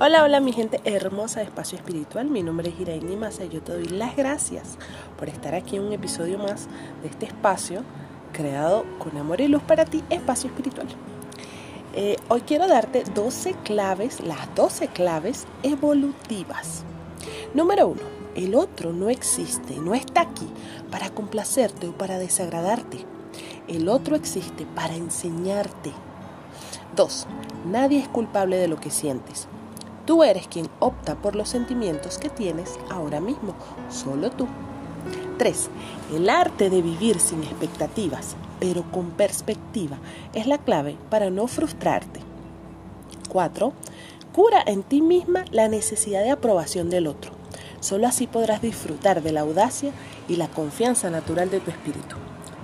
Hola, hola mi gente hermosa de Espacio Espiritual, mi nombre es Iraini Massa y yo te doy las gracias por estar aquí en un episodio más de este espacio creado con amor y luz para ti, Espacio Espiritual. Eh, hoy quiero darte 12 claves, las 12 claves evolutivas. Número 1. El otro no existe, no está aquí para complacerte o para desagradarte. El otro existe para enseñarte. 2. Nadie es culpable de lo que sientes. Tú eres quien opta por los sentimientos que tienes ahora mismo, solo tú. 3. El arte de vivir sin expectativas, pero con perspectiva, es la clave para no frustrarte. 4. Cura en ti misma la necesidad de aprobación del otro. Solo así podrás disfrutar de la audacia y la confianza natural de tu espíritu,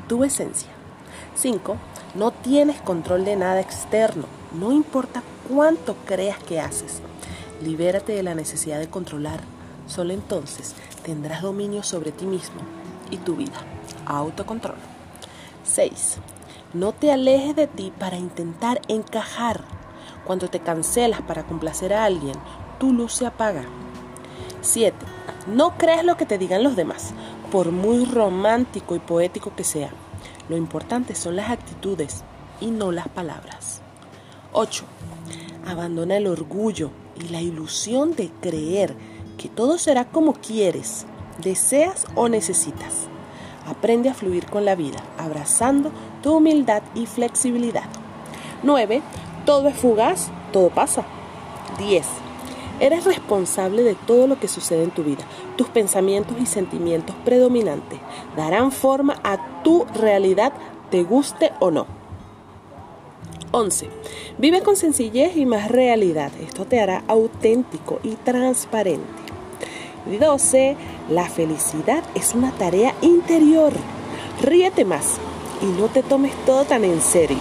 tu esencia. 5. No tienes control de nada externo, no importa cuánto creas que haces. Libérate de la necesidad de controlar. Solo entonces tendrás dominio sobre ti mismo y tu vida. Autocontrol. 6. No te alejes de ti para intentar encajar. Cuando te cancelas para complacer a alguien, tu luz se apaga. 7. No crees lo que te digan los demás, por muy romántico y poético que sea. Lo importante son las actitudes y no las palabras. 8. Abandona el orgullo y la ilusión de creer que todo será como quieres, deseas o necesitas. Aprende a fluir con la vida, abrazando tu humildad y flexibilidad. 9. Todo es fugaz, todo pasa. 10. Eres responsable de todo lo que sucede en tu vida. Tus pensamientos y sentimientos predominantes darán forma a tu realidad, te guste o no. 11. Vive con sencillez y más realidad. Esto te hará auténtico y transparente. 12. La felicidad es una tarea interior. Ríete más y no te tomes todo tan en serio.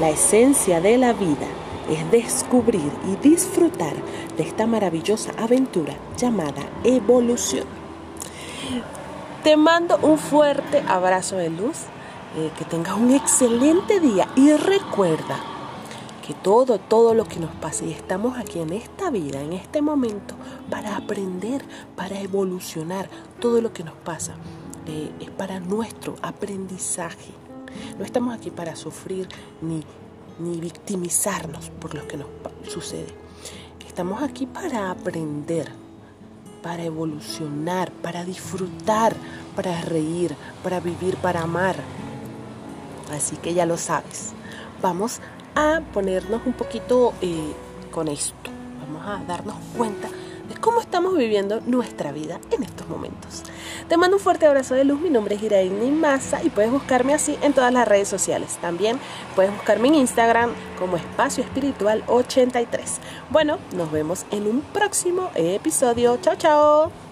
La esencia de la vida es descubrir y disfrutar de esta maravillosa aventura llamada evolución. Te mando un fuerte abrazo de luz eh, que tengas un excelente día y recuerda que todo, todo lo que nos pase y estamos aquí en esta vida, en este momento, para aprender, para evolucionar, todo lo que nos pasa eh, es para nuestro aprendizaje. No estamos aquí para sufrir ni, ni victimizarnos por lo que nos sucede. Estamos aquí para aprender, para evolucionar, para disfrutar, para reír, para vivir, para amar. Así que ya lo sabes. Vamos a ponernos un poquito eh, con esto. Vamos a darnos cuenta de cómo estamos viviendo nuestra vida en estos momentos. Te mando un fuerte abrazo de luz. Mi nombre es Iraín Massa y puedes buscarme así en todas las redes sociales. También puedes buscarme en Instagram como Espacio Espiritual 83. Bueno, nos vemos en un próximo episodio. Chao, chao.